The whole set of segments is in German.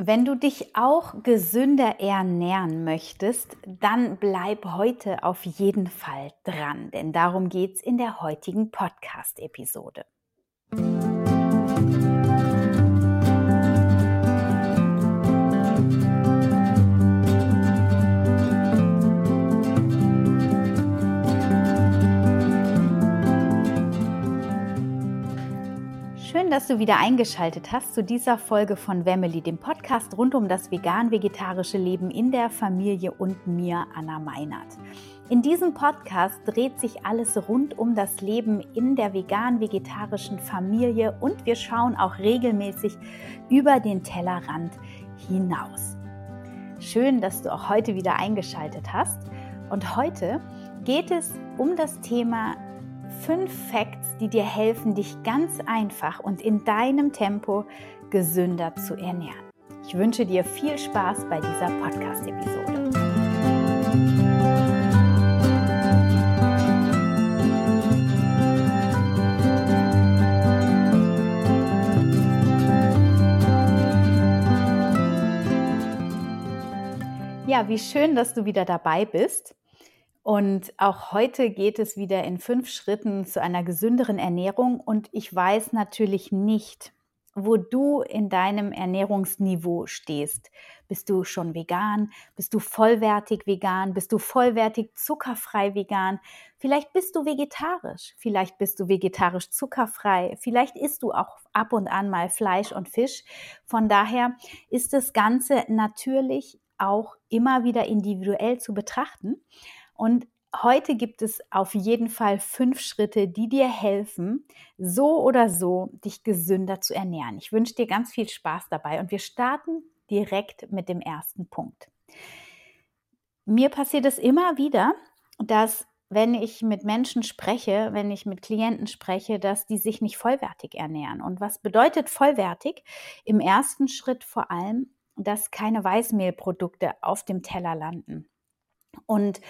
Wenn du dich auch gesünder ernähren möchtest, dann bleib heute auf jeden Fall dran, denn darum geht es in der heutigen Podcast-Episode. Schön, dass du wieder eingeschaltet hast zu dieser Folge von Wemmeli, dem Podcast rund um das vegan-vegetarische Leben in der Familie und mir, Anna Meinert. In diesem Podcast dreht sich alles rund um das Leben in der vegan-vegetarischen Familie und wir schauen auch regelmäßig über den Tellerrand hinaus. Schön, dass du auch heute wieder eingeschaltet hast. Und heute geht es um das Thema fünf Facts, die dir helfen, dich ganz einfach und in deinem Tempo gesünder zu ernähren. Ich wünsche dir viel Spaß bei dieser Podcast-Episode. Ja, wie schön, dass du wieder dabei bist. Und auch heute geht es wieder in fünf Schritten zu einer gesünderen Ernährung. Und ich weiß natürlich nicht, wo du in deinem Ernährungsniveau stehst. Bist du schon vegan? Bist du vollwertig vegan? Bist du vollwertig zuckerfrei vegan? Vielleicht bist du vegetarisch. Vielleicht bist du vegetarisch zuckerfrei. Vielleicht isst du auch ab und an mal Fleisch und Fisch. Von daher ist das Ganze natürlich auch immer wieder individuell zu betrachten. Und heute gibt es auf jeden Fall fünf Schritte, die dir helfen, so oder so dich gesünder zu ernähren. Ich wünsche dir ganz viel Spaß dabei und wir starten direkt mit dem ersten Punkt. Mir passiert es immer wieder, dass wenn ich mit Menschen spreche, wenn ich mit Klienten spreche, dass die sich nicht vollwertig ernähren. Und was bedeutet vollwertig? Im ersten Schritt vor allem, dass keine Weißmehlprodukte auf dem Teller landen. Und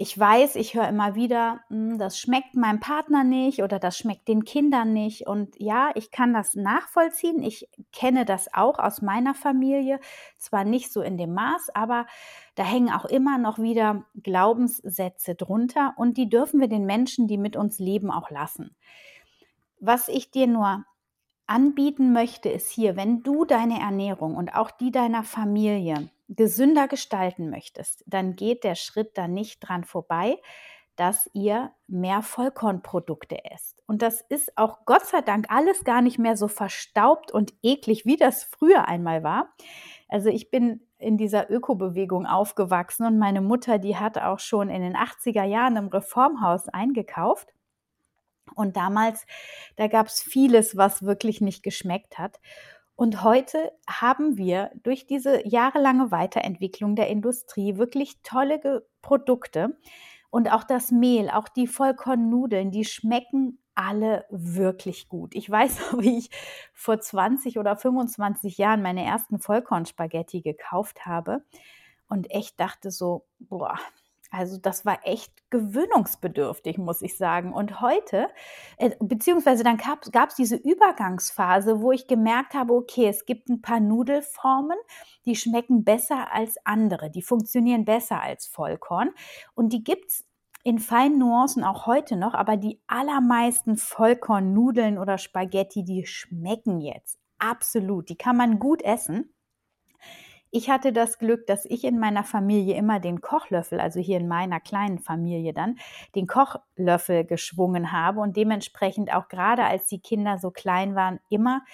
ich weiß, ich höre immer wieder, hm, das schmeckt meinem Partner nicht oder das schmeckt den Kindern nicht. Und ja, ich kann das nachvollziehen. Ich kenne das auch aus meiner Familie. Zwar nicht so in dem Maß, aber da hängen auch immer noch wieder Glaubenssätze drunter und die dürfen wir den Menschen, die mit uns leben, auch lassen. Was ich dir nur anbieten möchte, ist hier, wenn du deine Ernährung und auch die deiner Familie gesünder gestalten möchtest, dann geht der Schritt da nicht dran vorbei, dass ihr mehr Vollkornprodukte esst. Und das ist auch Gott sei Dank alles gar nicht mehr so verstaubt und eklig, wie das früher einmal war. Also ich bin in dieser Ökobewegung aufgewachsen und meine Mutter, die hat auch schon in den 80er Jahren im Reformhaus eingekauft. Und damals, da gab es vieles, was wirklich nicht geschmeckt hat. Und heute haben wir durch diese jahrelange Weiterentwicklung der Industrie wirklich tolle Produkte. Und auch das Mehl, auch die Vollkornnudeln, die schmecken alle wirklich gut. Ich weiß noch, wie ich vor 20 oder 25 Jahren meine ersten Vollkornspaghetti gekauft habe und echt dachte so, boah, also das war echt gewöhnungsbedürftig, muss ich sagen. Und heute, äh, beziehungsweise dann gab es diese Übergangsphase, wo ich gemerkt habe, okay, es gibt ein paar Nudelformen, die schmecken besser als andere, die funktionieren besser als Vollkorn. Und die gibt es in feinen Nuancen auch heute noch, aber die allermeisten Vollkornnudeln oder Spaghetti, die schmecken jetzt absolut. Die kann man gut essen. Ich hatte das Glück, dass ich in meiner Familie immer den Kochlöffel, also hier in meiner kleinen Familie dann, den Kochlöffel geschwungen habe und dementsprechend auch gerade als die Kinder so klein waren, immer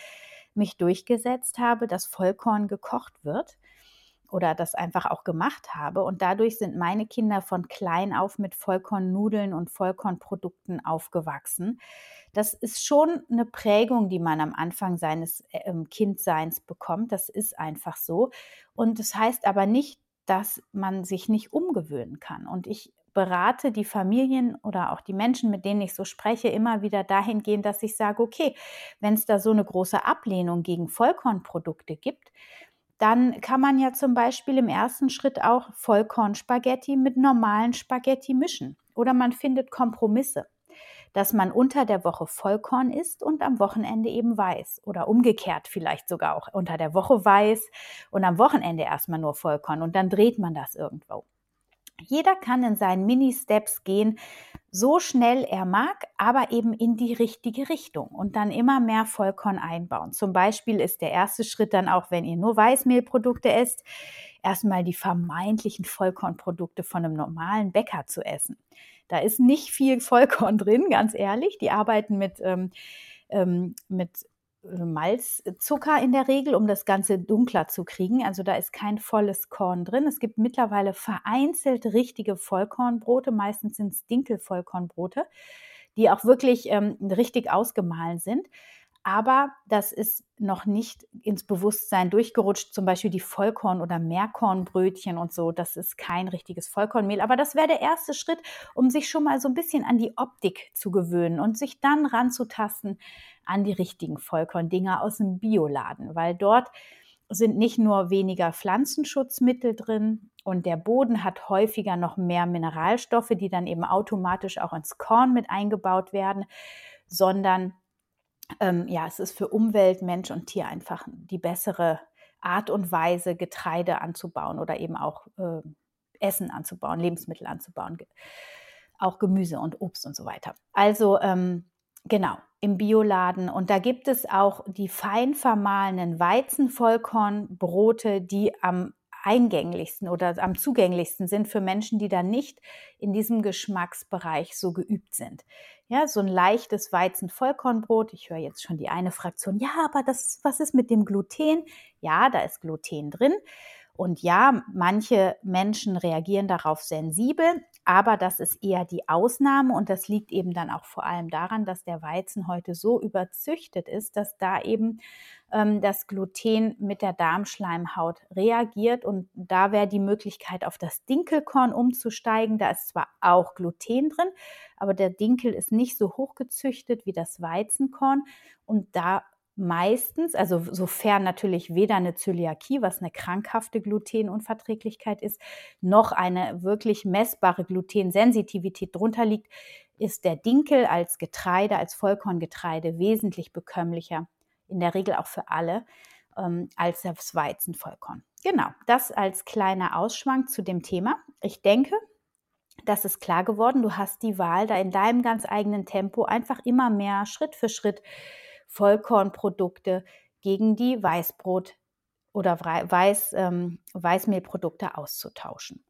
mich durchgesetzt habe, dass Vollkorn gekocht wird oder das einfach auch gemacht habe. Und dadurch sind meine Kinder von klein auf mit Vollkornnudeln und Vollkornprodukten aufgewachsen. Das ist schon eine Prägung, die man am Anfang seines äh, Kindseins bekommt. Das ist einfach so. Und das heißt aber nicht, dass man sich nicht umgewöhnen kann. Und ich berate die Familien oder auch die Menschen, mit denen ich so spreche, immer wieder dahingehend, dass ich sage, okay, wenn es da so eine große Ablehnung gegen Vollkornprodukte gibt, dann kann man ja zum Beispiel im ersten Schritt auch Vollkornspaghetti mit normalen Spaghetti mischen. Oder man findet Kompromisse. dass man unter der Woche Vollkorn isst und am Wochenende eben weiß oder umgekehrt vielleicht sogar auch unter der Woche weiß und am Wochenende erstmal nur Vollkorn und dann dreht man das irgendwo. Jeder kann in seinen Mini-Steps gehen, so schnell er mag, aber eben in die richtige Richtung und dann immer mehr Vollkorn einbauen. Zum Beispiel ist der erste Schritt dann auch, wenn ihr nur Weißmehlprodukte esst, erstmal die vermeintlichen Vollkornprodukte von einem normalen Bäcker zu essen. Da ist nicht viel Vollkorn drin, ganz ehrlich. Die arbeiten mit, ähm, ähm, mit Malzzucker in der Regel, um das Ganze dunkler zu kriegen. Also da ist kein volles Korn drin. Es gibt mittlerweile vereinzelt richtige Vollkornbrote, meistens sind es Dinkelvollkornbrote, die auch wirklich ähm, richtig ausgemahlen sind. Aber das ist noch nicht ins Bewusstsein durchgerutscht. Zum Beispiel die Vollkorn- oder Mehrkornbrötchen und so. Das ist kein richtiges Vollkornmehl. Aber das wäre der erste Schritt, um sich schon mal so ein bisschen an die Optik zu gewöhnen und sich dann ranzutasten an die richtigen Vollkorndinger aus dem Bioladen. Weil dort sind nicht nur weniger Pflanzenschutzmittel drin und der Boden hat häufiger noch mehr Mineralstoffe, die dann eben automatisch auch ins Korn mit eingebaut werden, sondern ähm, ja, es ist für Umwelt, Mensch und Tier einfach die bessere Art und Weise, Getreide anzubauen oder eben auch äh, Essen anzubauen, Lebensmittel anzubauen, auch Gemüse und Obst und so weiter. Also ähm, genau, im Bioladen. Und da gibt es auch die fein vermahlenen Weizenvollkornbrote, die am eingänglichsten oder am zugänglichsten sind für Menschen, die da nicht in diesem Geschmacksbereich so geübt sind. Ja, so ein leichtes Weizen-Vollkornbrot. Ich höre jetzt schon die eine Fraktion. Ja, aber das, was ist mit dem Gluten? Ja, da ist Gluten drin. Und ja, manche Menschen reagieren darauf sensibel, aber das ist eher die Ausnahme und das liegt eben dann auch vor allem daran, dass der Weizen heute so überzüchtet ist, dass da eben ähm, das Gluten mit der Darmschleimhaut reagiert und da wäre die Möglichkeit, auf das Dinkelkorn umzusteigen. Da ist zwar auch Gluten drin, aber der Dinkel ist nicht so hochgezüchtet wie das Weizenkorn und da meistens, also sofern natürlich weder eine Zöliakie, was eine krankhafte Glutenunverträglichkeit ist, noch eine wirklich messbare Glutensensitivität drunter liegt, ist der Dinkel als Getreide, als Vollkorngetreide wesentlich bekömmlicher, in der Regel auch für alle, ähm, als das Weizenvollkorn. Genau, das als kleiner Ausschwank zu dem Thema. Ich denke, das ist klar geworden. Du hast die Wahl, da in deinem ganz eigenen Tempo einfach immer mehr Schritt für Schritt Vollkornprodukte gegen die Weißbrot- oder Weiß, ähm, Weißmehlprodukte auszutauschen.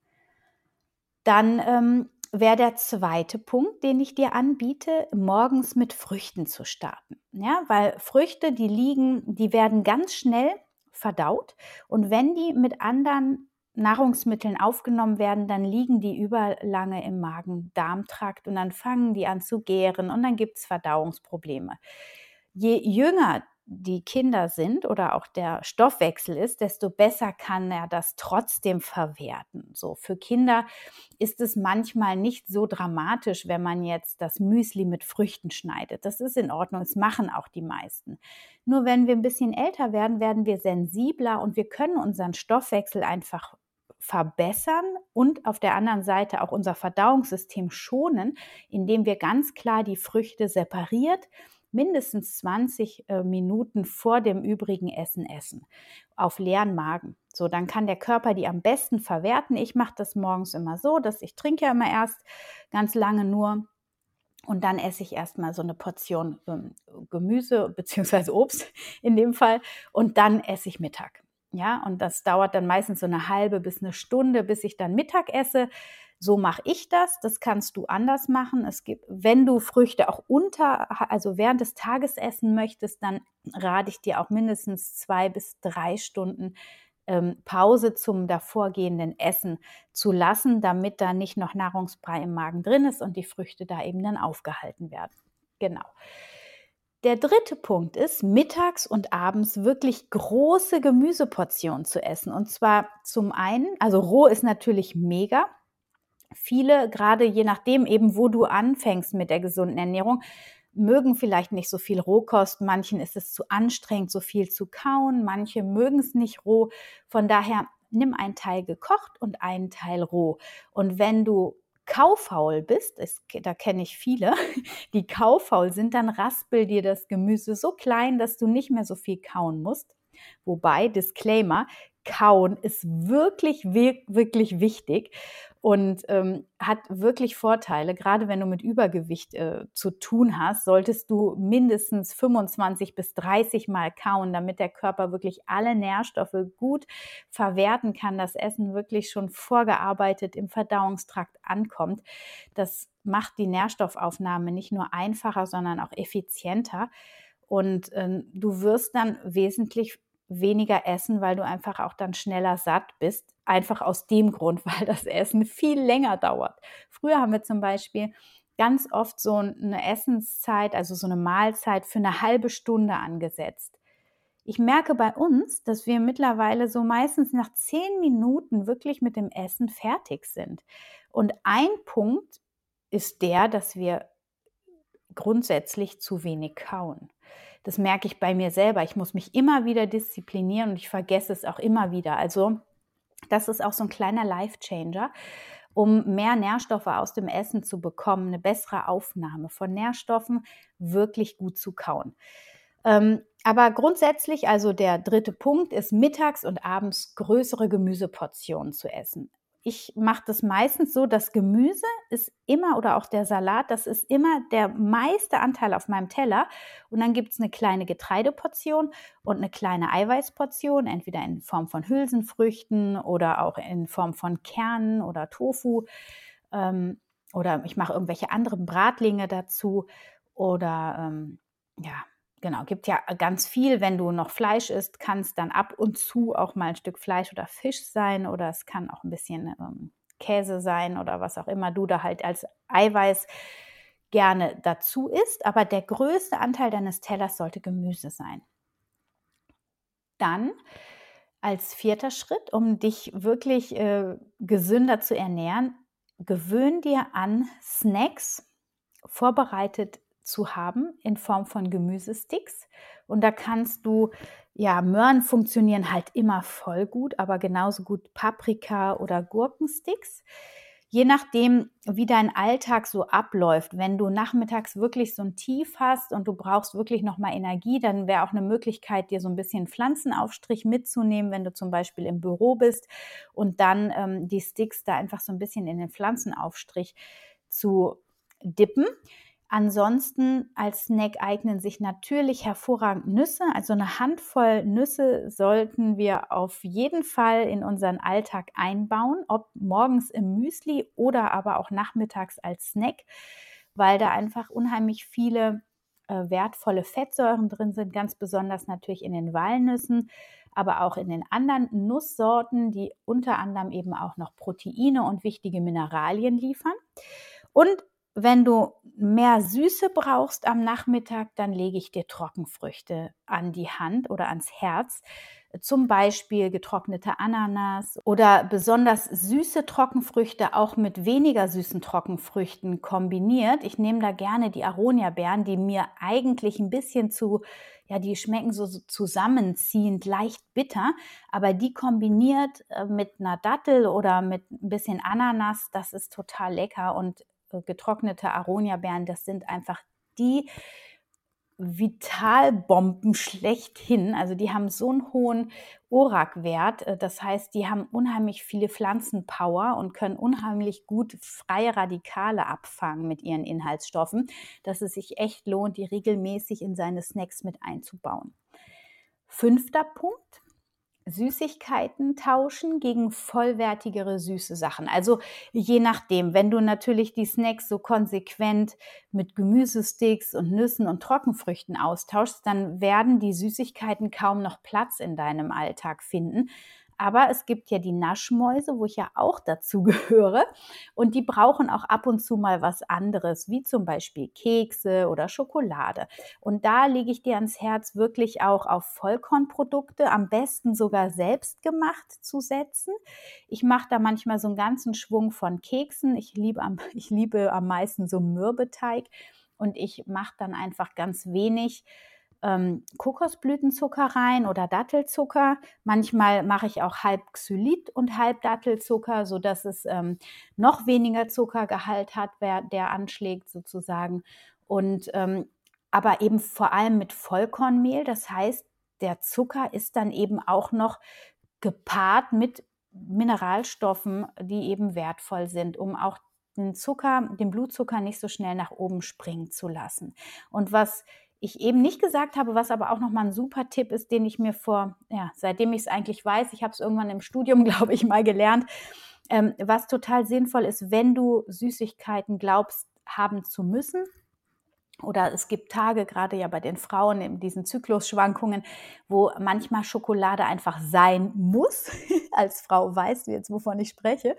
Dann ähm, wäre der zweite Punkt, den ich dir anbiete, morgens mit Früchten zu starten. Ja, weil Früchte, die liegen, die werden ganz schnell verdaut und wenn die mit anderen Nahrungsmitteln aufgenommen werden, dann liegen die überlange im Magen-Darm-Trakt und dann fangen die an zu gären und dann gibt es Verdauungsprobleme je jünger die Kinder sind oder auch der Stoffwechsel ist, desto besser kann er das trotzdem verwerten. So für Kinder ist es manchmal nicht so dramatisch, wenn man jetzt das Müsli mit Früchten schneidet. Das ist in Ordnung, das machen auch die meisten. Nur wenn wir ein bisschen älter werden, werden wir sensibler und wir können unseren Stoffwechsel einfach verbessern und auf der anderen Seite auch unser Verdauungssystem schonen, indem wir ganz klar die Früchte separiert mindestens 20 äh, Minuten vor dem übrigen Essen essen, auf leeren Magen. So, dann kann der Körper die am besten verwerten. Ich mache das morgens immer so, dass ich trinke ja immer erst ganz lange nur und dann esse ich erstmal so eine Portion ähm, Gemüse bzw. Obst in dem Fall und dann esse ich Mittag. Ja, und das dauert dann meistens so eine halbe bis eine Stunde, bis ich dann Mittag esse. So mache ich das. Das kannst du anders machen. Es gibt, wenn du Früchte auch unter, also während des Tages essen möchtest, dann rate ich dir auch mindestens zwei bis drei Stunden ähm, Pause zum davorgehenden Essen zu lassen, damit da nicht noch Nahrungsbrei im Magen drin ist und die Früchte da eben dann aufgehalten werden. Genau. Der dritte Punkt ist, mittags und abends wirklich große Gemüseportionen zu essen. Und zwar zum einen, also roh ist natürlich mega, viele, gerade je nachdem eben, wo du anfängst mit der gesunden Ernährung, mögen vielleicht nicht so viel Rohkost. Manchen ist es zu anstrengend, so viel zu kauen. Manche mögen es nicht roh. Von daher nimm einen Teil gekocht und einen Teil roh. Und wenn du kaufaul bist, es, da kenne ich viele, die kaufaul sind, dann raspel dir das Gemüse so klein, dass du nicht mehr so viel kauen musst. Wobei, Disclaimer, kauen ist wirklich, wirklich wichtig und ähm, hat wirklich Vorteile. Gerade wenn du mit Übergewicht äh, zu tun hast, solltest du mindestens 25 bis 30 Mal kauen, damit der Körper wirklich alle Nährstoffe gut verwerten kann, das Essen wirklich schon vorgearbeitet im Verdauungstrakt ankommt. Das macht die Nährstoffaufnahme nicht nur einfacher, sondern auch effizienter. Und ähm, du wirst dann wesentlich weniger essen, weil du einfach auch dann schneller satt bist. Einfach aus dem Grund, weil das Essen viel länger dauert. Früher haben wir zum Beispiel ganz oft so eine Essenszeit, also so eine Mahlzeit für eine halbe Stunde angesetzt. Ich merke bei uns, dass wir mittlerweile so meistens nach zehn Minuten wirklich mit dem Essen fertig sind. Und ein Punkt ist der, dass wir grundsätzlich zu wenig kauen. Das merke ich bei mir selber. Ich muss mich immer wieder disziplinieren und ich vergesse es auch immer wieder. Also das ist auch so ein kleiner Life-Changer, um mehr Nährstoffe aus dem Essen zu bekommen, eine bessere Aufnahme von Nährstoffen, wirklich gut zu kauen. Ähm, aber grundsätzlich, also der dritte Punkt ist mittags und abends größere Gemüseportionen zu essen ich mache das meistens so, das Gemüse ist immer oder auch der Salat, das ist immer der meiste Anteil auf meinem Teller. Und dann gibt es eine kleine Getreideportion und eine kleine Eiweißportion, entweder in Form von Hülsenfrüchten oder auch in Form von Kernen oder Tofu. Ähm, oder ich mache irgendwelche anderen Bratlinge dazu. Oder ähm, ja, Genau, gibt ja ganz viel, wenn du noch Fleisch isst, kann es dann ab und zu auch mal ein Stück Fleisch oder Fisch sein oder es kann auch ein bisschen ähm, Käse sein oder was auch immer du da halt als Eiweiß gerne dazu isst. Aber der größte Anteil deines Tellers sollte Gemüse sein. Dann als vierter Schritt, um dich wirklich äh, gesünder zu ernähren, gewöhn dir an Snacks vorbereitet zu haben in Form von Gemüsesticks. Und da kannst du, ja, Möhren funktionieren halt immer voll gut, aber genauso gut Paprika oder Gurkensticks. Je nachdem, wie dein Alltag so abläuft, wenn du nachmittags wirklich so ein Tief hast und du brauchst wirklich nochmal Energie, dann wäre auch eine Möglichkeit, dir so ein bisschen Pflanzenaufstrich mitzunehmen, wenn du zum Beispiel im Büro bist und dann ähm, die Sticks da einfach so ein bisschen in den Pflanzenaufstrich zu dippen. Ansonsten als Snack eignen sich natürlich hervorragend Nüsse. Also eine Handvoll Nüsse sollten wir auf jeden Fall in unseren Alltag einbauen, ob morgens im Müsli oder aber auch nachmittags als Snack, weil da einfach unheimlich viele äh, wertvolle Fettsäuren drin sind, ganz besonders natürlich in den Walnüssen, aber auch in den anderen Nusssorten, die unter anderem eben auch noch Proteine und wichtige Mineralien liefern. Und wenn du mehr Süße brauchst am Nachmittag, dann lege ich dir Trockenfrüchte an die Hand oder ans Herz. Zum Beispiel getrocknete Ananas oder besonders süße Trockenfrüchte auch mit weniger süßen Trockenfrüchten kombiniert. Ich nehme da gerne die Aronia-Beeren, die mir eigentlich ein bisschen zu, ja, die schmecken so zusammenziehend, leicht bitter, aber die kombiniert äh, mit einer Dattel oder mit ein bisschen Ananas, das ist total lecker und getrocknete Aronia-Beeren, das sind einfach die Vitalbomben schlechthin. Also die haben so einen hohen ORAC-Wert. Äh, das heißt, die haben unheimlich viele Pflanzenpower und können unheimlich gut freie Radikale abfangen mit ihren Inhaltsstoffen, dass es sich echt lohnt, die regelmäßig in seine Snacks mit einzubauen. Fünfter Punkt. Süßigkeiten tauschen gegen vollwertigere süße Sachen. Also je nachdem, wenn du natürlich die Snacks so konsequent mit Gemüsesticks und Nüssen und Trockenfrüchten austauschst, dann werden die Süßigkeiten kaum noch Platz in deinem Alltag finden. Aber es gibt ja die Naschmäuse, wo ich ja auch dazu gehöre. Und die brauchen auch ab und zu mal was anderes, wie zum Beispiel Kekse oder Schokolade. Und da lege ich dir ans Herz, wirklich auch auf Vollkornprodukte, am besten sogar selbst gemacht zu setzen. Ich mache da manchmal so einen ganzen Schwung von Keksen. Ich liebe am, ich liebe am meisten so Mürbeteig. Und ich mache dann einfach ganz wenig ähm, Kokosblütenzucker rein oder Dattelzucker. Manchmal mache ich auch halb Xylit und halb Dattelzucker, sodass es ähm, noch weniger Zuckergehalt hat, wer, der anschlägt sozusagen. Und ähm, aber eben vor allem mit Vollkornmehl. Das heißt, der Zucker ist dann eben auch noch gepaart mit Mineralstoffen, die eben wertvoll sind, um auch den Zucker, den Blutzucker nicht so schnell nach oben springen zu lassen. Und was ich eben nicht gesagt habe, was aber auch nochmal ein super Tipp ist, den ich mir vor, ja, seitdem ich es eigentlich weiß, ich habe es irgendwann im Studium, glaube ich, mal gelernt, ähm, was total sinnvoll ist, wenn du Süßigkeiten glaubst haben zu müssen, oder es gibt Tage, gerade ja bei den Frauen in diesen Zyklusschwankungen, wo manchmal Schokolade einfach sein muss. Als Frau weißt du jetzt, wovon ich spreche.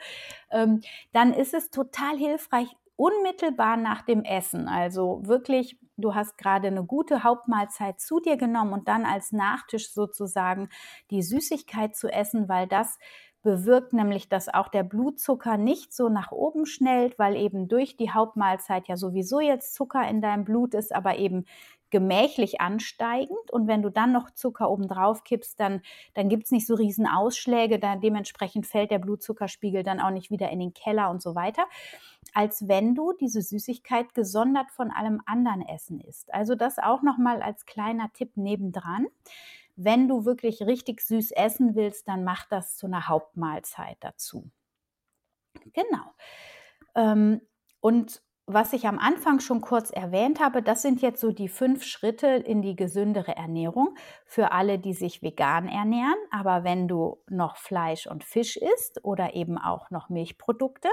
Ähm, dann ist es total hilfreich, unmittelbar nach dem Essen, also wirklich, du hast gerade eine gute Hauptmahlzeit zu dir genommen und dann als Nachtisch sozusagen die Süßigkeit zu essen, weil das bewirkt nämlich, dass auch der Blutzucker nicht so nach oben schnellt, weil eben durch die Hauptmahlzeit ja sowieso jetzt Zucker in deinem Blut ist, aber eben gemächlich ansteigend. Und wenn du dann noch Zucker oben drauf kippst, dann, dann gibt es nicht so riesen Ausschläge. Da, dementsprechend fällt der Blutzuckerspiegel dann auch nicht wieder in den Keller und so weiter. Als wenn du diese Süßigkeit gesondert von allem anderen Essen isst. Also das auch nochmal als kleiner Tipp nebendran. Wenn du wirklich richtig süß essen willst, dann mach das zu einer Hauptmahlzeit dazu. Genau. Ähm, und was ich am Anfang schon kurz erwähnt habe, das sind jetzt so die fünf Schritte in die gesündere Ernährung für alle, die sich vegan ernähren. Aber wenn du noch Fleisch und Fisch isst oder eben auch noch Milchprodukte,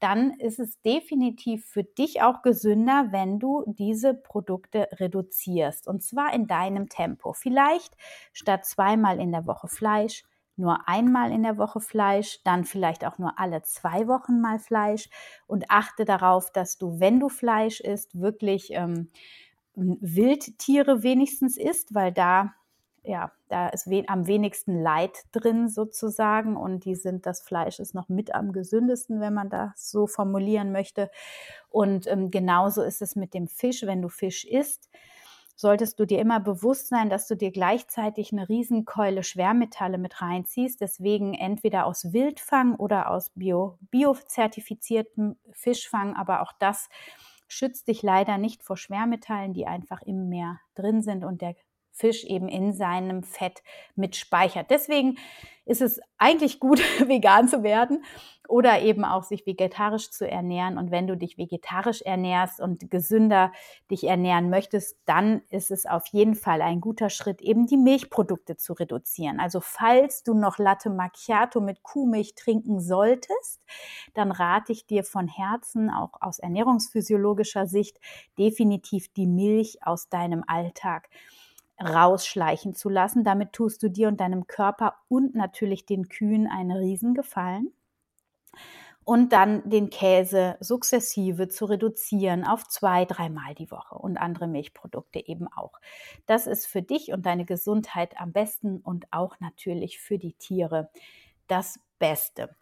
dann ist es definitiv für dich auch gesünder, wenn du diese Produkte reduzierst. Und zwar in deinem Tempo. Vielleicht statt zweimal in der Woche Fleisch, nur einmal in der Woche Fleisch, dann vielleicht auch nur alle zwei Wochen mal Fleisch. Und achte darauf, dass du, wenn du Fleisch isst, wirklich ähm, Wildtiere wenigstens isst, weil da ja, da ist we am wenigsten Leid drin sozusagen. Und die sind, das Fleisch ist noch mit am gesündesten, wenn man das so formulieren möchte. Und ähm, genauso ist es mit dem Fisch, wenn du Fisch isst solltest du dir immer bewusst sein, dass du dir gleichzeitig eine Riesenkeule Schwermetalle mit reinziehst. Deswegen entweder aus Wildfang oder aus Bio, biozertifiziertem Fischfang. Aber auch das schützt dich leider nicht vor Schwermetallen, die einfach im Meer drin sind und der Fisch eben in seinem Fett mit speichert. Deswegen ist es eigentlich gut, vegan zu werden oder eben auch sich vegetarisch zu ernähren. Und wenn du dich vegetarisch ernährst und gesünder dich ernähren möchtest, dann ist es auf jeden Fall ein guter Schritt, eben die Milchprodukte zu reduzieren. Also falls du noch Latte Macchiato mit Kuhmilch trinken solltest, dann rate ich dir von Herzen, auch aus ernährungsphysiologischer Sicht, definitiv die Milch aus deinem Alltag rausschleichen zu lassen. Damit tust du dir und deinem Körper und natürlich den Kühen einen Riesengefallen. Und dann den Käse sukzessive zu reduzieren auf zwei, dreimal die Woche und andere Milchprodukte eben auch. Das ist für dich und deine Gesundheit am besten und auch natürlich für die Tiere das Beste.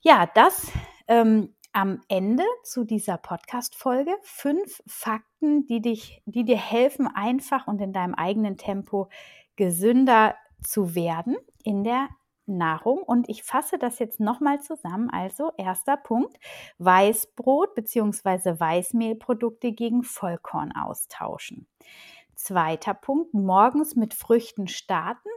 Ja, das ähm, am Ende zu dieser Podcast-Folge fünf Fakten, die dich, die dir helfen, einfach und in deinem eigenen Tempo gesünder zu werden in der Nahrung. Und ich fasse das jetzt nochmal zusammen. Also erster Punkt, Weißbrot bzw. Weißmehlprodukte gegen Vollkorn austauschen. Zweiter Punkt, morgens mit Früchten starten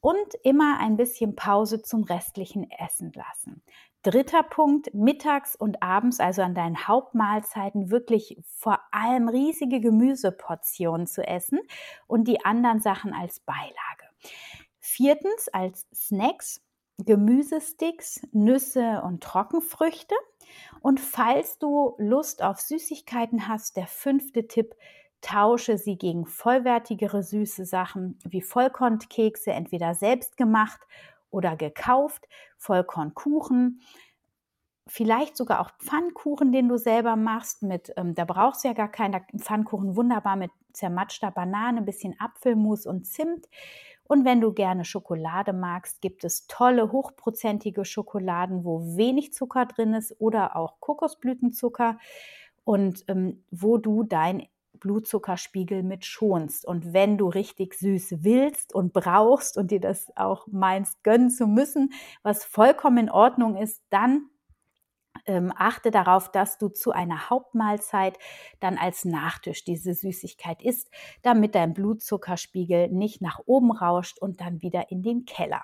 und immer ein bisschen Pause zum restlichen Essen lassen. Dritter Punkt, mittags und abends, also an deinen Hauptmahlzeiten, wirklich vor allem riesige Gemüseportionen zu essen und die anderen Sachen als Beilage. Viertens, als Snacks, Gemüsesticks, Nüsse und Trockenfrüchte. Und falls du Lust auf Süßigkeiten hast, der fünfte Tipp, tausche sie gegen vollwertigere süße Sachen wie Vollkornkekse, entweder selbst gemacht oder gekauft, Vollkornkuchen, vielleicht sogar auch Pfannkuchen, den du selber machst. Mit, ähm, da brauchst du ja gar keinen Pfannkuchen, wunderbar mit zermatschter Banane, ein bisschen Apfelmus und Zimt. Und wenn du gerne Schokolade magst, gibt es tolle hochprozentige Schokoladen, wo wenig Zucker drin ist oder auch Kokosblütenzucker und ähm, wo du dein Blutzuckerspiegel mit schonst. Und wenn du richtig süß willst und brauchst und dir das auch meinst, gönnen zu müssen, was vollkommen in Ordnung ist, dann ähm, achte darauf, dass du zu einer Hauptmahlzeit dann als Nachtisch diese Süßigkeit isst, damit dein Blutzuckerspiegel nicht nach oben rauscht und dann wieder in den Keller.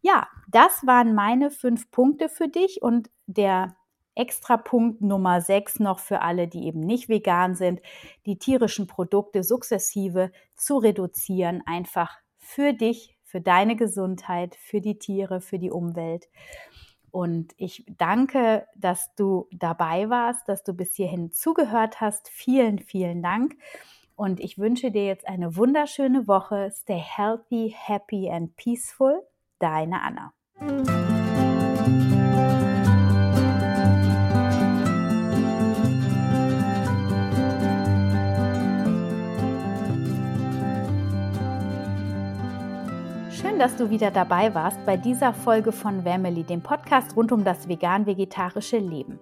Ja, das waren meine fünf Punkte für dich und der extra Punkt Nummer sechs noch für alle, die eben nicht vegan sind, die tierischen Produkte sukzessive zu reduzieren, einfach für dich, für deine Gesundheit, für die Tiere, für die Umwelt. Und ich danke, dass du dabei warst, dass du bis hierhin zugehört hast. Vielen, vielen Dank. Und ich wünsche dir jetzt eine wunderschöne Woche. Stay healthy, happy and peaceful. Deine Anna. Dass du wieder dabei warst bei dieser Folge von Family, dem Podcast rund um das vegan-vegetarische Leben.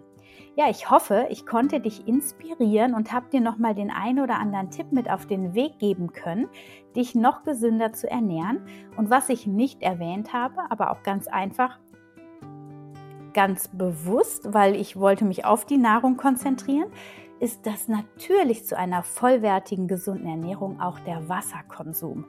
Ja, ich hoffe, ich konnte dich inspirieren und habe dir nochmal den einen oder anderen Tipp mit auf den Weg geben können, dich noch gesünder zu ernähren. Und was ich nicht erwähnt habe, aber auch ganz einfach, ganz bewusst, weil ich wollte mich auf die Nahrung konzentrieren, ist, dass natürlich zu einer vollwertigen, gesunden Ernährung auch der Wasserkonsum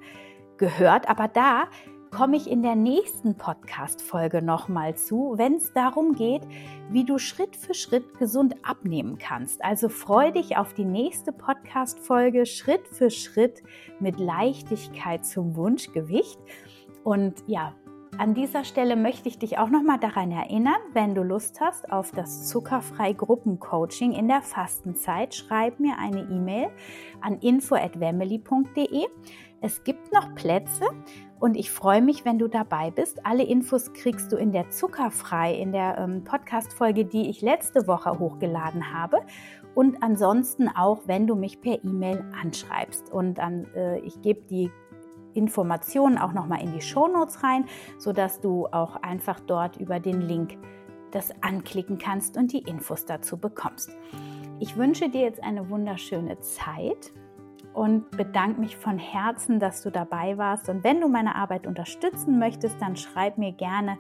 gehört. Aber da komme ich in der nächsten Podcast-Folge nochmal zu, wenn es darum geht, wie du Schritt für Schritt gesund abnehmen kannst. Also freu dich auf die nächste Podcast-Folge Schritt für Schritt mit Leichtigkeit zum Wunschgewicht. Und ja, an dieser Stelle möchte ich dich auch nochmal daran erinnern, wenn du Lust hast auf das zuckerfrei Gruppencoaching in der Fastenzeit, schreib mir eine E-Mail an info@wemily.de. Es gibt noch Plätze und ich freue mich, wenn du dabei bist. Alle Infos kriegst du in der Zuckerfrei, in der ähm, Podcast-Folge, die ich letzte Woche hochgeladen habe. Und ansonsten auch, wenn du mich per E-Mail anschreibst. Und dann, äh, ich gebe die Informationen auch nochmal in die Shownotes rein, sodass du auch einfach dort über den Link das anklicken kannst und die Infos dazu bekommst. Ich wünsche dir jetzt eine wunderschöne Zeit und bedanke mich von Herzen, dass du dabei warst. Und wenn du meine Arbeit unterstützen möchtest, dann schreib mir gerne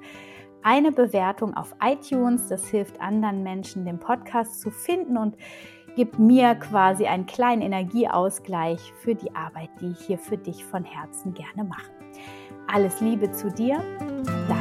eine Bewertung auf iTunes. Das hilft anderen Menschen, den Podcast zu finden und gibt mir quasi einen kleinen Energieausgleich für die Arbeit, die ich hier für dich von Herzen gerne mache. Alles Liebe zu dir, dein